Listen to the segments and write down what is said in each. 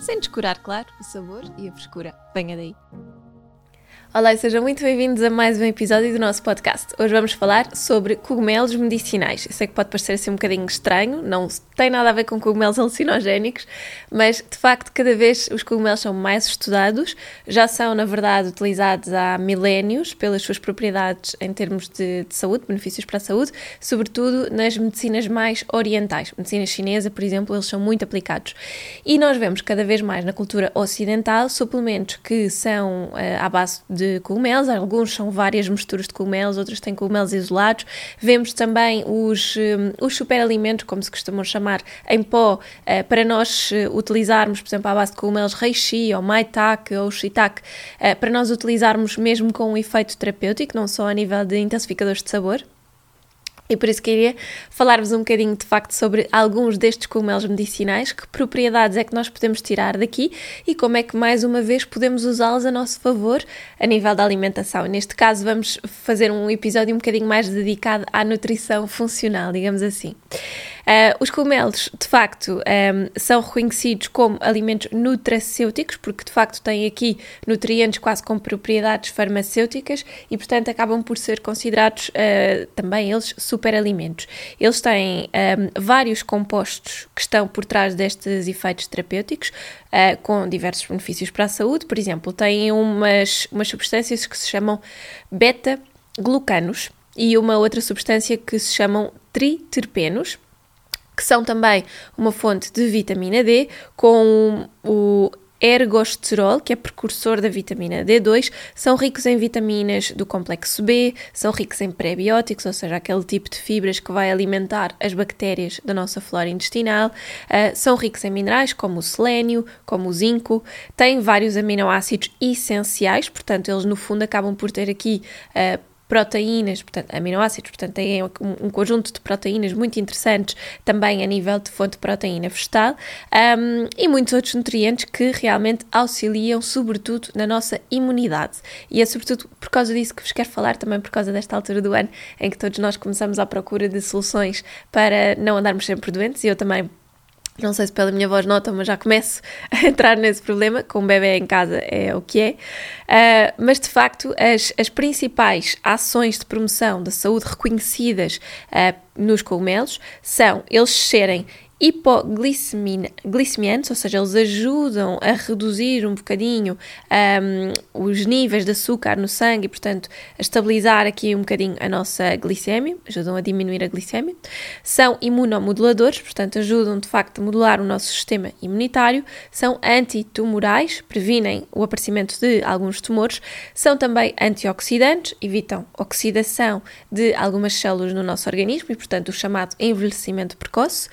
sem descurar, claro, o sabor e a frescura. Venha daí! Olá e sejam muito bem-vindos a mais um episódio do nosso podcast. Hoje vamos falar sobre cogumelos medicinais. Eu sei que pode parecer assim um bocadinho estranho, não tem nada a ver com cogumelos alucinogénicos, mas de facto cada vez os cogumelos são mais estudados, já são na verdade utilizados há milénios pelas suas propriedades em termos de, de saúde, benefícios para a saúde, sobretudo nas medicinas mais orientais. Medicina chinesa, por exemplo, eles são muito aplicados. E nós vemos cada vez mais na cultura ocidental suplementos que são uh, à base de de cogumelos, alguns são várias misturas de cogumelos, outros têm cogumelos isolados. Vemos também os, um, os superalimentos, como se costumam chamar, em pó, uh, para nós uh, utilizarmos, por exemplo, à base de cogumelos reishi ou maitake ou shiitake, uh, para nós utilizarmos mesmo com um efeito terapêutico, não só a nível de intensificadores de sabor. E por isso queria falar-vos um bocadinho de facto sobre alguns destes cogumelos medicinais, que propriedades é que nós podemos tirar daqui e como é que mais uma vez podemos usá-los a nosso favor a nível da alimentação. Neste caso, vamos fazer um episódio um bocadinho mais dedicado à nutrição funcional, digamos assim. Uh, os cogumelos, de facto, um, são reconhecidos como alimentos nutracêuticos, porque de facto têm aqui nutrientes quase com propriedades farmacêuticas e, portanto, acabam por ser considerados uh, também eles superalimentos. Eles têm um, vários compostos que estão por trás destes efeitos terapêuticos, uh, com diversos benefícios para a saúde. Por exemplo, têm umas, umas substâncias que se chamam beta-glucanos e uma outra substância que se chamam triterpenos que são também uma fonte de vitamina D, com o ergosterol, que é precursor da vitamina D2, são ricos em vitaminas do complexo B, são ricos em prebióticos, ou seja, aquele tipo de fibras que vai alimentar as bactérias da nossa flora intestinal, uh, são ricos em minerais como o selênio, como o zinco, têm vários aminoácidos essenciais, portanto, eles no fundo acabam por ter aqui uh, proteínas, portanto, aminoácidos, portanto, têm um, um, conjunto de proteínas muito interessantes também a nível de fonte de proteína vegetal um, e muitos outros nutrientes que realmente auxiliam, sobretudo, na nossa imunidade. E é sobretudo por causa disso que vos quero falar, também por causa desta altura do ano em que todos nós começamos à procura de soluções para não andarmos sempre doentes e eu também não sei se pela minha voz notam, mas já começo a entrar nesse problema. Com um bebê em casa é o que é. Uh, mas de facto, as, as principais ações de promoção da saúde reconhecidas uh, nos cogumelos são eles serem hipoglicemiantes, ou seja, eles ajudam a reduzir um bocadinho um, os níveis de açúcar no sangue e, portanto, a estabilizar aqui um bocadinho a nossa glicemia, ajudam a diminuir a glicemia. São imunomoduladores, portanto, ajudam de facto a modular o nosso sistema imunitário. São antitumorais, previnem o aparecimento de alguns tumores. São também antioxidantes, evitam oxidação de algumas células no nosso organismo e, portanto, o chamado envelhecimento precoce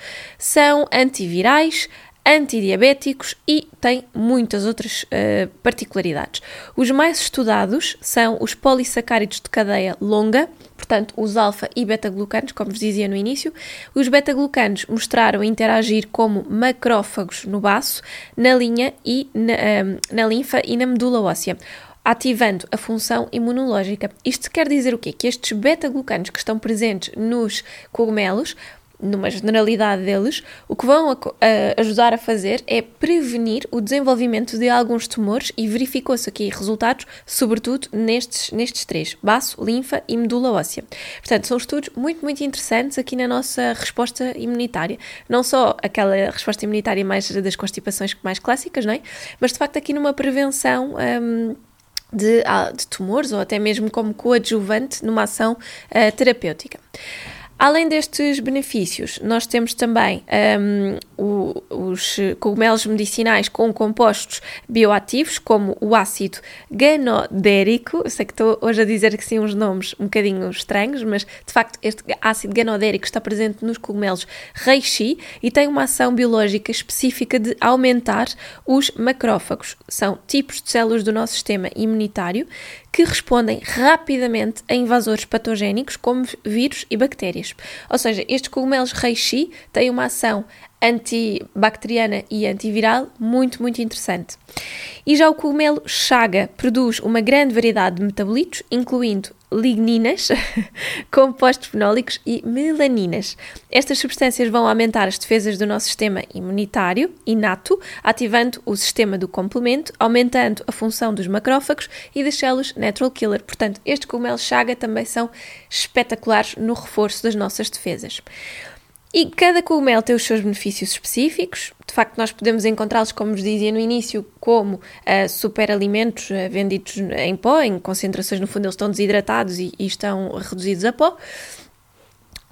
são antivirais, antidiabéticos e têm muitas outras uh, particularidades. Os mais estudados são os polissacáridos de cadeia longa, portanto, os alfa e beta-glucanos, como vos dizia no início. Os beta-glucanos mostraram interagir como macrófagos no baço, na linha e na, uh, na linfa e na medula óssea ativando a função imunológica. Isto quer dizer o quê? Que estes beta-glucanos que estão presentes nos cogumelos numa generalidade deles, o que vão a, a ajudar a fazer é prevenir o desenvolvimento de alguns tumores e verificou-se aqui resultados, sobretudo nestes, nestes três: baço, linfa e medula óssea. Portanto, são estudos muito, muito interessantes aqui na nossa resposta imunitária. Não só aquela resposta imunitária mais das constipações mais clássicas, não é? mas de facto aqui numa prevenção. Um, de, de, tumores ou até mesmo como coadjuvante numa ação uh, terapêutica. Além destes benefícios, nós temos também um, os cogumelos medicinais com compostos bioativos, como o ácido ganodérico. Sei que estou hoje a dizer que sim uns nomes um bocadinho estranhos, mas de facto este ácido ganodérico está presente nos cogumelos reishi e tem uma ação biológica específica de aumentar os macrófagos. São tipos de células do nosso sistema imunitário que respondem rapidamente a invasores patogénicos como vírus e bactérias. Ou seja, estes cogumelos reishi têm uma ação antibacteriana e antiviral muito, muito interessante. E já o cogumelo chaga produz uma grande variedade de metabolitos, incluindo ligninas, compostos fenólicos e melaninas. Estas substâncias vão aumentar as defesas do nosso sistema imunitário inato, ativando o sistema do complemento, aumentando a função dos macrófagos e das células natural killer. Portanto, estes cogumelos chaga também são espetaculares no reforço das nossas defesas. E cada cogumelo tem os seus benefícios específicos. De facto, nós podemos encontrá-los, como vos dizia no início, como uh, superalimentos uh, vendidos em pó, em concentrações, no fundo, eles estão desidratados e, e estão reduzidos a pó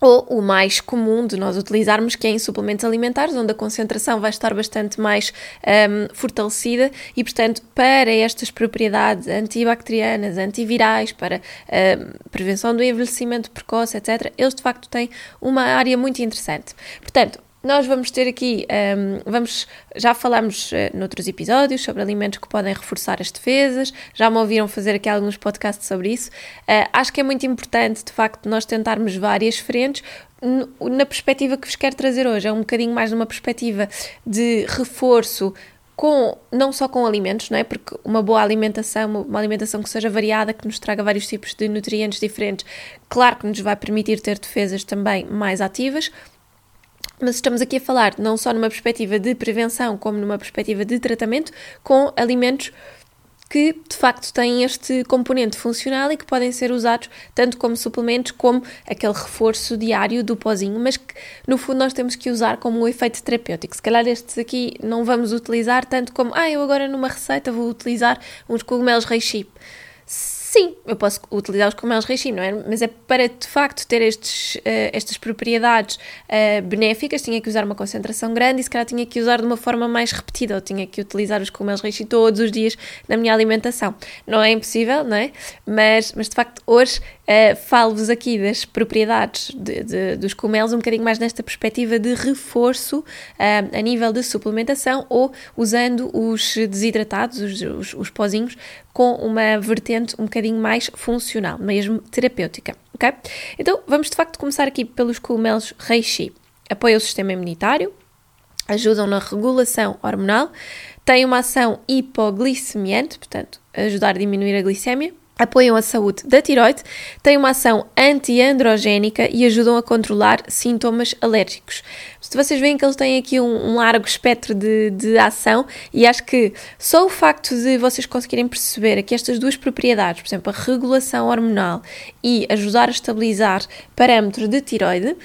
ou o mais comum de nós utilizarmos, que é em suplementos alimentares, onde a concentração vai estar bastante mais um, fortalecida e, portanto, para estas propriedades antibacterianas, antivirais, para um, prevenção do envelhecimento precoce, etc., eles de facto têm uma área muito interessante. Portanto, nós vamos ter aqui, um, vamos, já falamos uh, noutros episódios sobre alimentos que podem reforçar as defesas, já me ouviram fazer aqui alguns podcasts sobre isso. Uh, acho que é muito importante, de facto, nós tentarmos várias frentes na perspectiva que vos quero trazer hoje. É um bocadinho mais numa perspectiva de reforço com, não só com alimentos, não é? Porque uma boa alimentação, uma, alimentação que seja variada, que nos traga vários tipos de nutrientes diferentes, claro que nos vai permitir ter defesas também mais ativas, mas estamos aqui a falar não só numa perspectiva de prevenção, como numa perspectiva de tratamento com alimentos que de facto têm este componente funcional e que podem ser usados tanto como suplementos como aquele reforço diário do pozinho, mas que no fundo nós temos que usar como um efeito terapêutico. Se calhar estes aqui não vamos utilizar tanto como, ah, eu agora numa receita vou utilizar uns cogumelos reishi Sim, eu posso utilizá-los como eles reishi, não é? Mas é para de facto ter estes, uh, estas propriedades uh, benéficas, tinha que usar uma concentração grande e se calhar tinha que usar de uma forma mais repetida, ou tinha que utilizar os cogumelos reishi todos os dias na minha alimentação. Não é impossível, não é? Mas, mas de facto hoje uh, falo-vos aqui das propriedades de, de, dos cogumelos um bocadinho mais nesta perspectiva de reforço a nível de suplementação ou usando os desidratados, os, os, os pozinhos, com uma vertente um bocadinho mais funcional, mesmo terapêutica, ok? Então vamos de facto começar aqui pelos cogumelos reishi. Apoia o sistema imunitário, ajudam na regulação hormonal, têm uma ação hipoglicemiante, portanto, ajudar a diminuir a glicemia, apoiam a saúde da tiroide, têm uma ação antiandrogénica e ajudam a controlar sintomas alérgicos. Se vocês veem que eles têm aqui um, um largo espectro de, de, ação e acho que só o facto de vocês conseguirem perceber que estas duas propriedades, por exemplo, a regulação hormonal e ajudar a estabilizar parâmetros de tiroide,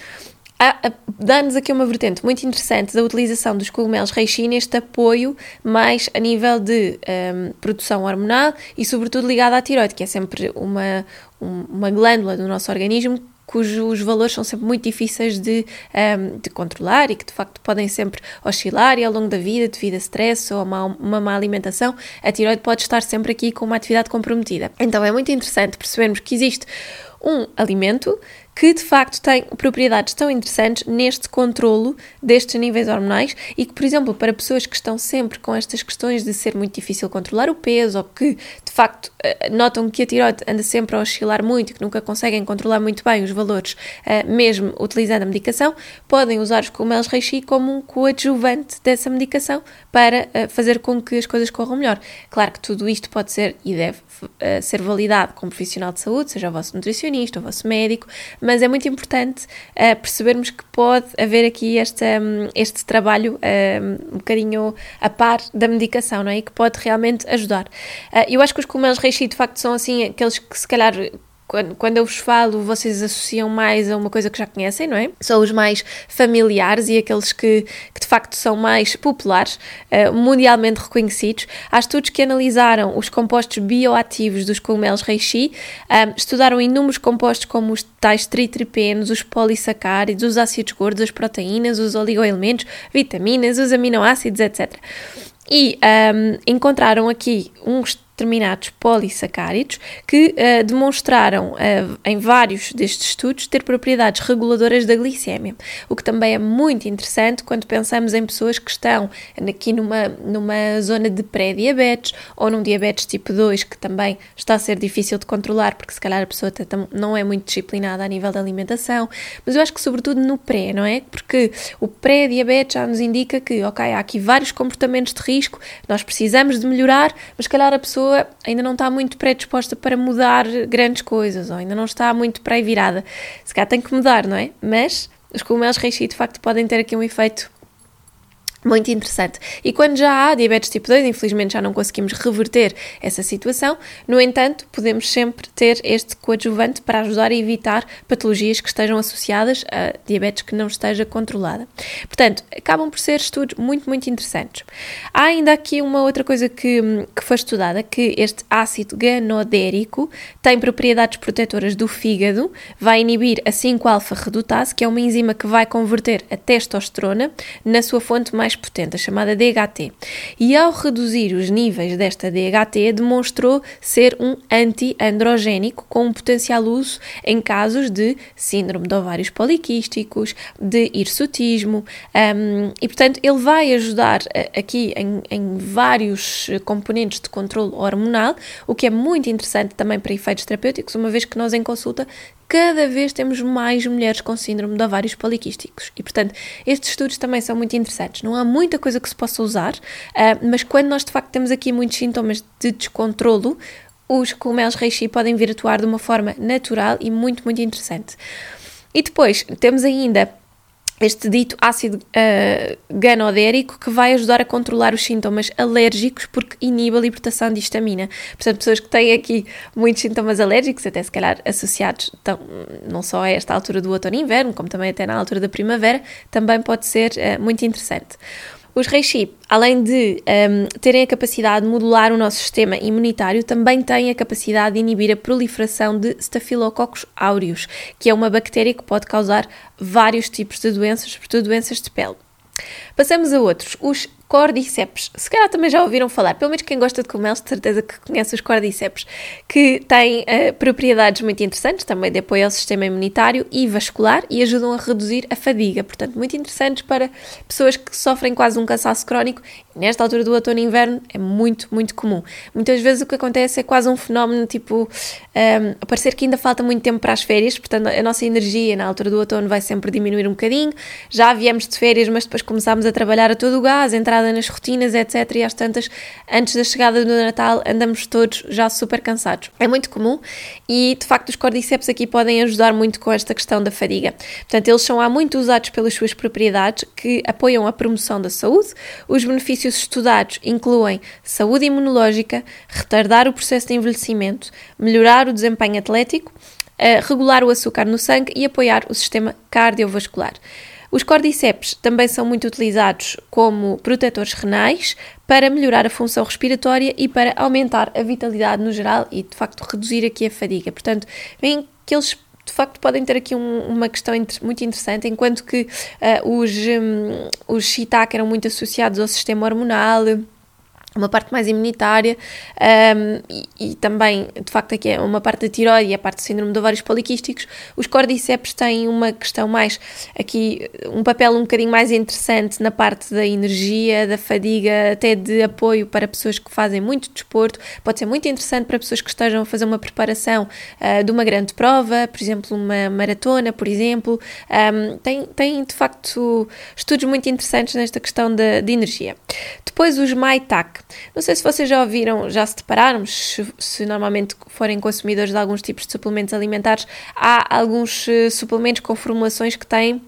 dá-nos aqui uma vertente muito interessante da utilização dos cogumelos reishi neste apoio mais a nível de um, produção hormonal e sobretudo ligado à tiroide, que é sempre uma, um, uma glândula do nosso organismo cujos valores são sempre muito difíceis de, um, de controlar e que de facto podem sempre oscilar e ao longo da vida, devido a stress ou a uma, uma má alimentação, a tiroide pode estar sempre aqui com uma atividade comprometida. Então é muito interessante percebermos que existe um alimento que de facto tem propriedades tão interessantes neste controlo destes níveis hormonais e que, por exemplo, para pessoas que estão sempre com estas questões de ser muito difícil controlar o peso ou que de facto eh, notam que a tiroide anda sempre a oscilar muito e que nunca conseguem controlar muito bem os valores, eh, mesmo utilizando a medicação, podem usar os cogumelos reishi como um coadjuvante dessa medicação para eh, fazer com que as coisas corram melhor. Claro que tudo isto pode ser e deve ser validado com um profissional de saúde, seja o vosso nutricionista, o vosso médico, mas é muito importante uh, percebermos que pode haver aqui este, um, este trabalho um, um bocadinho a par da medicação, não é? E que pode realmente ajudar. Uh, eu acho que os cogumelos reishi de facto são assim aqueles que se calhar quando, quando eu vos falo, vocês associam mais a uma coisa que já conhecem, não é? São os mais familiares e aqueles que, que de facto são mais populares, uh, mundialmente reconhecidos. Há estudos que analisaram os compostos bioativos dos cogumelos reishi, um, estudaram inúmeros compostos como os tais tritripenos, os polissacáridos, os ácidos gordos, as proteínas, os oligoelementos, vitaminas, os aminoácidos, etc. E um, encontraram aqui uns determinados polissacáridos que uh, demonstraram uh, em vários destes estudos ter propriedades reguladoras da glicémia, o que também é muito interessante quando pensamos em pessoas que estão aqui numa, numa zona de pré-diabetes ou num diabetes tipo 2 que também está a ser difícil de controlar porque se calhar a pessoa não é muito disciplinada a nível da alimentação, mas eu acho que sobretudo no pré, não é? Porque o pré-diabetes já nos indica que, ok, há aqui vários comportamentos de risco, nós precisamos de melhorar, mas se calhar a pessoa pessoa ainda não está muito predisposta para mudar grandes coisas, ou ainda não está muito para virada. Se calhar tem que mudar, não é? Mas os cogumelos reishi de facto podem ter aqui um efeito muito interessante. E quando já há diabetes tipo 2, infelizmente já não conseguimos reverter essa situação, no entanto, podemos sempre ter este coadjuvante para ajudar a evitar patologias que estejam associadas a diabetes que não esteja controlada. Portanto, acabam por ser estudos muito, muito interessantes. Há ainda aqui uma outra coisa que, que foi estudada, que este ácido ganodérico tem propriedades protetoras do fígado, vai inibir a 5-alfa-redutase, que é uma enzima que vai converter a testosterona na sua fonte mais potente, a chamada DHT. E ao reduzir os níveis desta DHT, demonstrou ser um anti-androgénico com um potencial uso em casos de síndrome de ovários poliquísticos, de hirsutismo, um, e portanto ele vai ajudar eh, aqui em, em vários componentes de controle hormonal, o que é muito interessante também para efeitos terapêuticos, uma vez que nós em consulta cada vez temos mais mulheres com síndrome de ovários poliquísticos. E, portanto, estes estudos também são muito interessantes. Não há muita coisa que se possa usar, uh, mas quando nós de facto temos aqui muitos sintomas de descontrolo, os cogumelos reishi podem vir atuar de uma forma natural e muito, muito interessante. E depois temos ainda este dito ácido uh, ganodérico que vai ajudar a controlar os sintomas alérgicos porque inibe a libertação de histamina. Portanto, pessoas que têm aqui muitos sintomas alérgicos, até se calhar associados tão, não só a esta altura do outono e inverno, como também até na altura da primavera, também pode ser uh, muito interessante. Os reishi, além de um, terem a capacidade de modular o nosso sistema imunitário, também têm a capacidade de inibir a proliferação de Staphylococcus aureus, que é uma bactéria que pode causar vários tipos de doenças, sobretudo doenças de pele. Passamos a outros, os cordyceps. Se calhar também já ouviram falar, pelo menos quem gosta de cogumelos, de certeza que conhece os cordyceps, que têm uh, propriedades muito interessantes, também de apoio ao sistema imunitário e vascular e ajudam a reduzir a fadiga. Portanto, muito interessantes para pessoas que sofrem quase um cansaço crónico. Nesta altura do outono e inverno é muito, muito comum. Muitas vezes o que acontece é quase um fenómeno tipo um, ehm, parecer que ainda falta muito tempo para as férias, portanto a nossa energia na altura do outono vai sempre diminuir um bocadinho. Já viemos de férias, mas depois começámos a trabalhar a todo o gás, entrar entrada nas rotinas, etc. E às tantas, antes da chegada do Natal, andamos todos já super cansados. É muito comum e, de facto, os cordyceps aqui podem ajudar muito com esta questão da fadiga. Portanto, eles são há muito usados pelas suas propriedades que apoiam a promoção da saúde. Os benefícios estudados incluem saúde imunológica, retardar o processo de envelhecimento, melhorar o desempenho atlético, eh, regular o açúcar no sangue e apoiar o sistema cardiovascular. Os cordyceps também são muito utilizados como protetores renais para melhorar a função respiratória e para aumentar a vitalidade no geral e, de facto, reduzir aqui a fadiga. Portanto, veem que eles de facto podem ter aqui um, uma questão muito interessante, enquanto que uh, os, um, os shiitake eram muito associados ao sistema hormonal, uma parte mais imunitária um, e, e, também, de facto, aqui é uma parte da tiroide e a parte do síndrome de ovários poliquísticos. Os cordyceps têm uma questão mais, aqui, um papel um bocadinho mais interessante na parte da energia, da fadiga, até de apoio para pessoas que fazem muito desporto. Pode ser muito interessante para pessoas que estejam a fazer uma preparação uh, de uma grande prova, por exemplo, uma maratona, por exemplo. Um, tem, tem, de facto, estudos muito interessantes nesta questão de, de energia. Depois, os MyTAC. Não sei se vocês já ouviram, já se depararam, se, se, normalmente forem consumidores de alguns tipos de suplementos alimentares, há alguns uh, suplementos com formulações que têm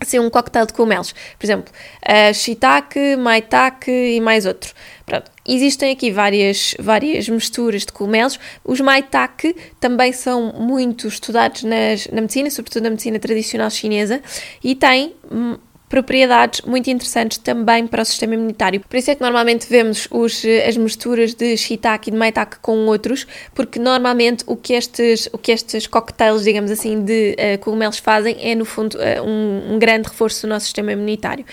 assim, um coquetel de cogumelos. Por exemplo, uh, shiitake, maitake e mais outro. Pronto. Existem aqui várias, várias misturas de cogumelos. Os maitake também são muito estudados nas, na medicina, sobretudo na medicina tradicional chinesa, e têm hum, propriedades muito interessantes também para o sistema imunitário. Por isso é que normalmente vemos os, as misturas de shiitake e de maitake com outros, porque normalmente o que estes, o que estes coquetéis, digamos assim, de uh, cogumelos fazem é, no fundo, uh, um, um, grande reforço do nosso sistema imunitário.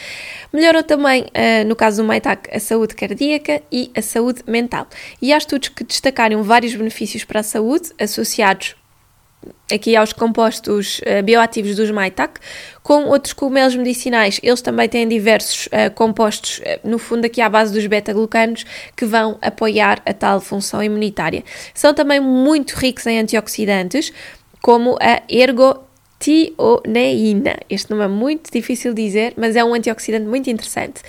Melhorou também, uh, no caso do maitake, a saúde cardíaca e a saúde mental. E há estudos que destacaram vários benefícios para a saúde associados aqui aos compostos uh, bioativos dos maitake, com outros cogumelos medicinais. Eles também têm diversos uh, compostos, uh, no fundo aqui à base dos beta-glucanos, que vão apoiar a tal função imunitária. São também muito ricos em antioxidantes, como a ergotioneína. Este nome é muito difícil de dizer, mas é um antioxidante muito interessante.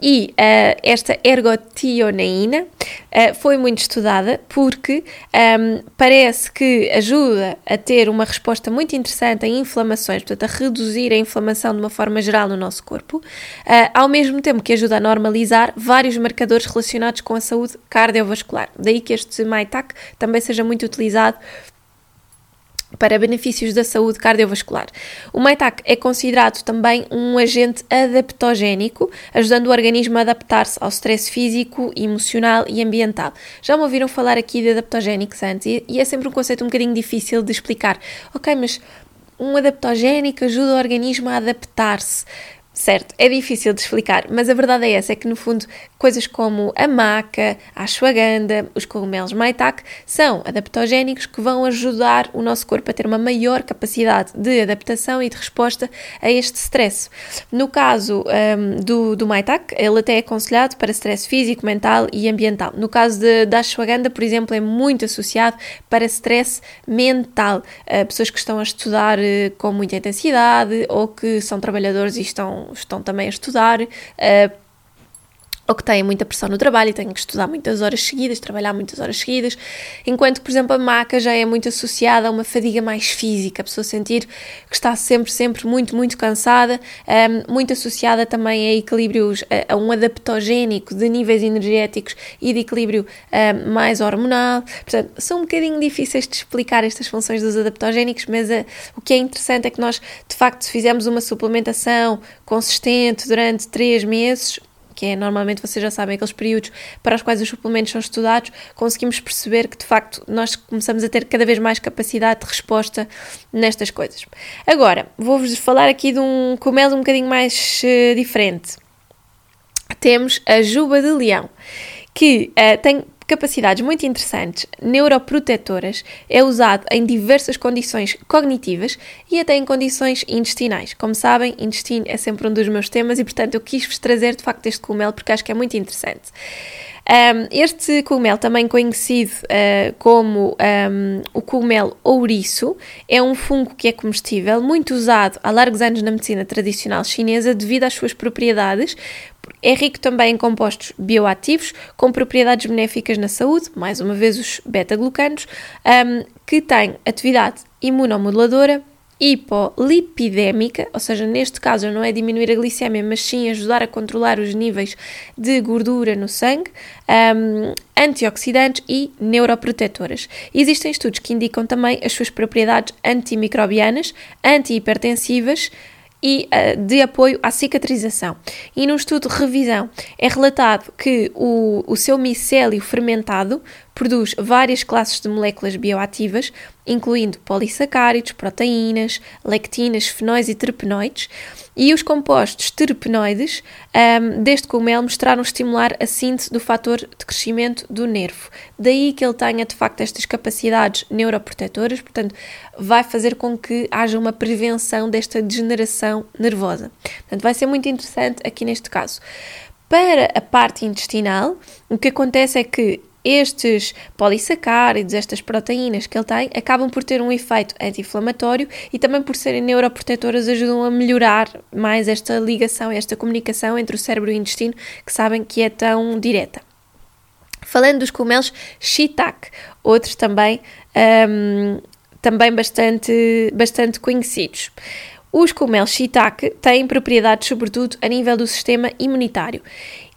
E uh, esta ergotioneína uh, foi muito estudada porque um, ehm, parece que ajuda a ter uma resposta muito interessante em inflamações, portanto, a reduzir a inflamação de uma forma geral no nosso corpo, uh, ao mesmo tempo que ajuda a normalizar vários marcadores relacionados com a saúde cardiovascular. Daí que este MyTac também seja muito utilizado para benefícios da saúde cardiovascular. O Maitac é considerado também um agente adaptogénico, ajudando o organismo a adaptar-se ao stress físico, emocional e ambiental. Já me ouviram falar aqui de adaptogénicos antes e é sempre um conceito um bocadinho difícil de explicar. Ok, mas um adaptogénico ajuda o organismo a adaptar-se. Certo, é difícil de explicar, mas a verdade é essa, é que no fundo coisas como a maca, a ashwagandha, os cogumelos maitake são adaptogénicos que vão ajudar o nosso corpo a ter uma maior capacidade de adaptação e de resposta a este stress. No caso um, do, do maitake, ele até é aconselhado para stress físico, mental e ambiental. No caso de, da ashwagandha, por exemplo, é muito associado para stress mental. Uh, pessoas que estão a estudar uh, com muita intensidade ou que são trabalhadores e estão estão, também a estudar. Uh, ou que têm muita pressão no trabalho e têm que estudar muitas horas seguidas, trabalhar muitas horas seguidas, enquanto por exemplo, a maca já é muito associada a uma fadiga mais física, a pessoa sentir que está sempre, sempre muito, muito cansada, um, muito associada também a equilíbrios, a, a, um adaptogénico de níveis energéticos e de equilíbrio um, mais hormonal. Portanto, são um bocadinho difíceis de explicar estas funções dos adaptogénicos, mas uh, o que é interessante é que nós, de facto, se fizermos uma suplementação consistente durante três meses, que é normalmente vocês já sabem aqueles períodos para os quais os suplementos são estudados, conseguimos perceber que de facto nós começamos a ter cada vez mais capacidade de resposta nestas coisas. Agora, vou-vos falar aqui de um comelo um bocadinho mais uh, diferente. Temos a juba de leão, que uh, tem capacidades muito interessantes, neuroprotetoras, é usado em diversas condições cognitivas e até em condições intestinais. Como sabem, intestino é sempre um dos meus temas e, portanto, eu quis-vos trazer de facto este cogumelo porque acho que é muito interessante. Um, este cogumelo, também conhecido uh, como um, o cogumelo ouriço, é um fungo que é comestível, muito usado há largos anos na medicina tradicional chinesa devido às suas propriedades. É rico também em compostos bioativos com propriedades benéficas na saúde, mais uma vez os beta-glucanos, um, que têm atividade imunomoduladora, hipolipidémica, ou seja, neste caso não é diminuir a glicemia, mas sim ajudar a controlar os níveis de gordura no sangue, um, antioxidantes e neuroprotetoras. Existem estudos que indicam também as suas propriedades antimicrobianas, antihipertensivas, e uh, de apoio à cicatrização. E num estudo de revisão é relatado que o, o seu micélio fermentado produz várias classes de moléculas bioativas, incluindo polissacáridos, proteínas, lectinas, fenóis e terpenoides, e os compostos terpenoides um, deste cogumelo mostraram estimular a síntese do fator de crescimento do nervo. Daí que ele tenha de facto estas capacidades neuroprotetoras, portanto, vai fazer com que haja uma prevenção desta degeneração nervosa. Portanto, vai ser muito interessante aqui neste caso. Para a parte intestinal, o que acontece é que estes polissacáridos, estas proteínas que ele tem, acabam por ter um efeito anti-inflamatório e também por serem neuroprotetoras ajudam a melhorar mais esta ligação, esta comunicação entre o cérebro e o intestino, que sabem que é tão direta. Falando dos cogumelos shiitake, outros também, um, também bastante, bastante conhecidos. Os cogumelos shiitake têm propriedades, sobretudo, a nível do sistema imunitário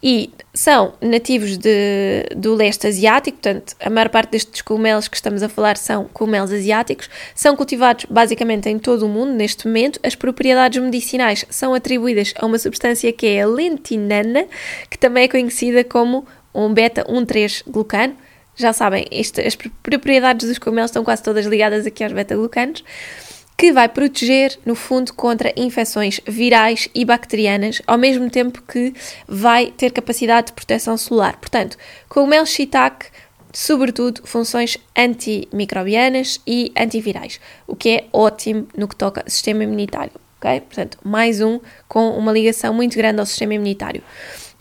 e são nativos de, do leste asiático, portanto, a maior parte destes cogumelos que estamos a falar são cogumelos asiáticos, são cultivados basicamente em todo o mundo neste momento. As propriedades medicinais são atribuídas a uma substância que é a lentinana, que também é conhecida como um beta-1,3-glucano. Já sabem, este, as propriedades dos cogumelos estão quase todas ligadas aqui aos beta-glucanos que vai proteger, no fundo, contra infecções virais e bacterianas, ao mesmo tempo que vai ter capacidade de proteção celular. Portanto, cogumelo shiitake, sobretudo, funções antimicrobianas e antivirais, o que é ótimo no que toca ao sistema imunitário. Okay? Portanto, mais um com uma ligação muito grande ao sistema imunitário.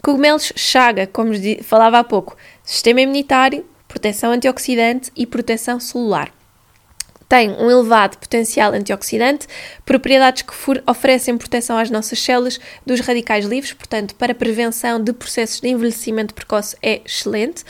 Cogumelos chaga, como falava há pouco, sistema imunitário, proteção antioxidante e proteção celular tem um elevado potencial antioxidante, propriedades que oferecem proteção às nossas células dos radicais livres, portanto, para prevenção de processos de envelhecimento precoce é excelente.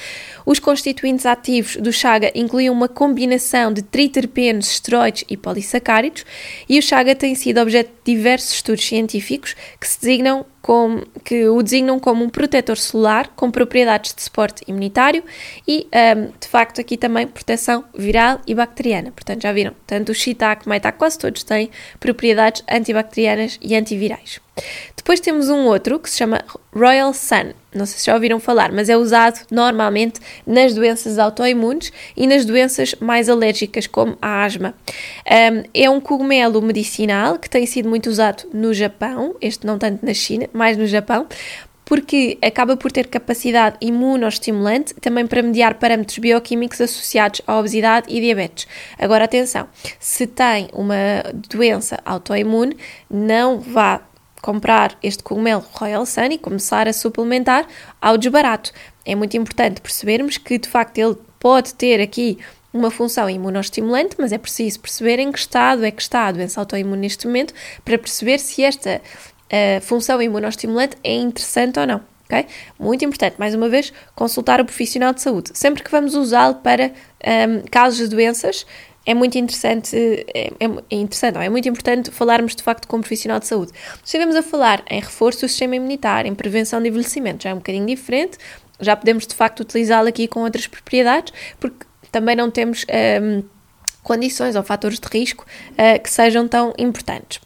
Os constituintes ativos do chaga incluem uma combinação de triterpenos, esteroides e polissacáridos, e o chaga tem sido objeto de diversos estudos científicos que se designam com, que o designam como um protetor celular com propriedades de suporte imunitário e, um, de facto, aqui também proteção viral e bacteriana. Portanto, já viram, tanto o shiitake, maitake, quase todos têm propriedades antibacterianas e antivirais. Depois temos um outro que se chama Royal Sun. Não sei se já ouviram falar, mas é usado normalmente nas doenças autoimunes e nas doenças mais alérgicas, como a asma. Um, é um cogumelo medicinal que tem sido muito usado no Japão, este não tanto na China, mais no Japão, porque acaba por ter capacidade imunoestimulante também para mediar parâmetros bioquímicos associados à obesidade e diabetes. Agora, atenção, se tem uma doença autoimune, não vá comprar este cogumelo Royal Sun e começar a suplementar ao desbarato. É muito importante percebermos que de facto ele pode ter aqui uma função imunostimulante, mas é preciso perceber em que estado é que está a doença autoimune neste momento para perceber se esta uh, função imunostimulante é interessante ou não. Okay? Muito importante, mais uma vez, consultar o profissional de saúde. Sempre que vamos usá-lo para um, ehm, casos de doenças, é muito interessante, é, é, interessante, não, é muito importante falarmos de facto com um profissional de saúde. Estivemos a falar em reforço do sistema imunitário, em prevenção de envelhecimento, já é um bocadinho diferente, já podemos de facto utilizá-lo aqui com outras propriedades, porque também não temos um, condições ou fatores de risco uh, que sejam tão importantes.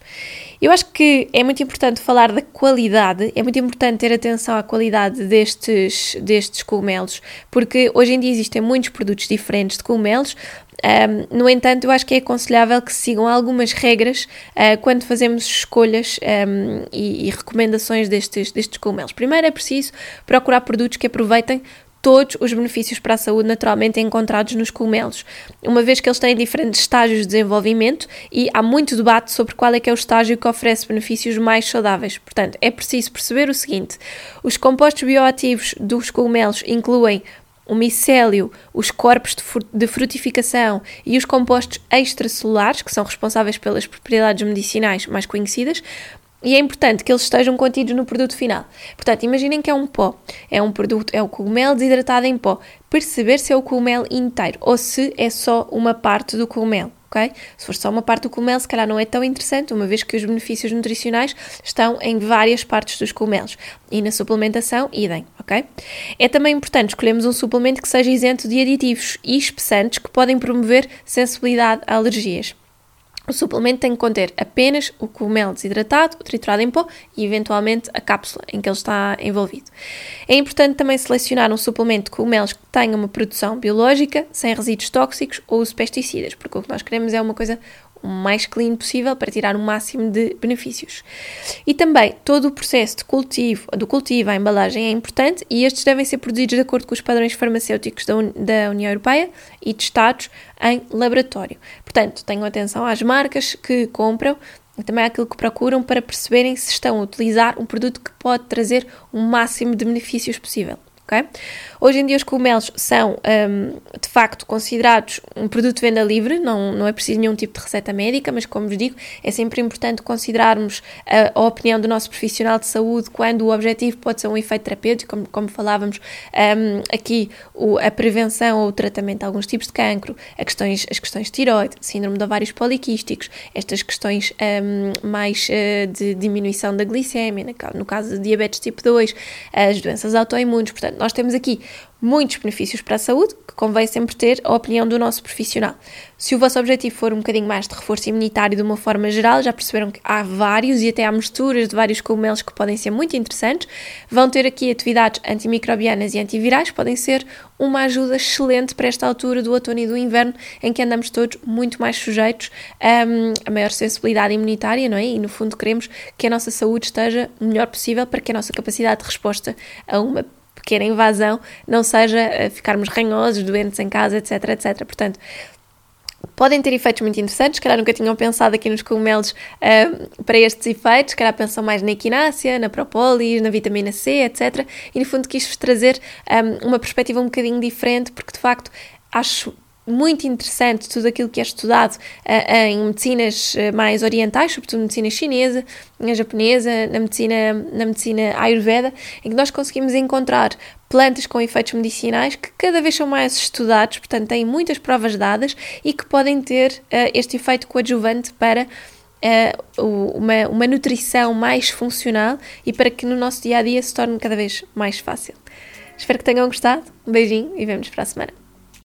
Eu acho que é muito importante falar da qualidade, é muito importante ter atenção à qualidade destes, destes cogumelos, porque hoje em dia existem muitos produtos diferentes de cogumelos, um, no entanto, eu acho que é aconselhável que sigam algumas regras uh, quando fazemos escolhas um, e, e, recomendações destes, destes cogumelos. Primeiro é preciso procurar produtos que aproveitem todos os benefícios para a saúde naturalmente encontrados nos cogumelos, uma vez que eles têm diferentes estágios de desenvolvimento e há muito debate sobre qual é que é o estágio que oferece benefícios mais saudáveis. Portanto, é preciso perceber o seguinte: os compostos bioativos dos cogumelos incluem o micélio, os corpos de frutificação e os compostos extracelulares, que são responsáveis pelas propriedades medicinais mais conhecidas, e é importante que eles estejam contidos no produto final. Portanto, imaginem que é um pó, é um produto, é o cogumelo desidratado em pó. Perceber se é o cogumelo inteiro ou se é só uma parte do cogumelo. Okay? Se for só uma parte do cogumelo, se calhar não é tão interessante, uma vez que os benefícios nutricionais estão em várias partes dos cogumelos. E na suplementação, idem, ok? É também importante escolhermos um suplemento que seja isento de aditivos e espessantes que podem promover sensibilidade a alergias. O suplemento tem que conter apenas o cogumelo desidratado, o triturado em pó e, eventualmente, a cápsula em que ele está envolvido. É importante também selecionar um suplemento de cogumelos que tenha uma produção biológica, sem resíduos tóxicos ou uso pesticidas, porque o que nós queremos é uma coisa o mais clean possível para tirar o máximo de benefícios. E também todo o processo de cultivo, do cultivo à embalagem é importante e estes devem ser produzidos de acordo com os padrões farmacêuticos da, Un da União Europeia e testados em laboratório. Portanto, tenham atenção às marcas que compram e também àquilo que procuram para perceberem se estão a utilizar um produto que pode trazer o máximo de benefícios possível. ok? Hoje em dia os cogumelos são, um, de facto, considerados um produto de venda livre, não, não é preciso nenhum tipo de receita médica, mas como vos digo, é sempre importante considerarmos a, a opinião do nosso profissional de saúde quando o objetivo pode ser um efeito terapêutico, como, como falávamos um, aqui, o, a prevenção ou o tratamento de alguns tipos de cancro, questões, as questões de tiroide, síndrome de ovários poliquísticos, estas questões um, mais uh, de diminuição da glicemia, no caso de diabetes tipo 2, as doenças autoimunes, portanto, nós temos aqui muitos benefícios para a saúde, que convém sempre ter a opinião do nosso profissional. Se o vosso objetivo for um bocadinho mais de reforço imunitário de uma forma geral, já perceberam que há vários e até há misturas de vários cogumelos que podem ser muito interessantes. Vão ter aqui atividades antimicrobianas e antivirais, podem ser uma ajuda excelente para esta altura do outono e do inverno, em que andamos todos muito mais sujeitos um, a maior sensibilidade imunitária, não é? E no fundo queremos que a nossa saúde esteja o melhor possível para que a nossa capacidade de resposta a uma pequena invasão não seja eh, ficarmos ranhosos, doentes em casa, etc, etc. Portanto, podem ter efeitos muito interessantes, se calhar nunca tinham pensado aqui nos cogumelos uh, para estes efeitos, se calhar pensam mais na equinácea, na propólis, na vitamina C, etc. E no fundo quis-vos trazer um, uma perspectiva um bocadinho diferente, porque de facto acho muito interessante tudo aquilo que é estudado uh, em medicinas eh, mais orientais, sobretudo medicina chinesa, na japonesa, na medicina, na medicina ayurveda, em que nós conseguimos encontrar plantas com efeitos medicinais que cada vez são mais estudados, portanto têm muitas provas dadas e que podem ter uh, este efeito coadjuvante para Uh, uma, uma nutrição mais funcional e para que no nosso dia a dia se torne cada vez mais fácil. Espero que tenham gostado. Um beijinho e vemos para a semana.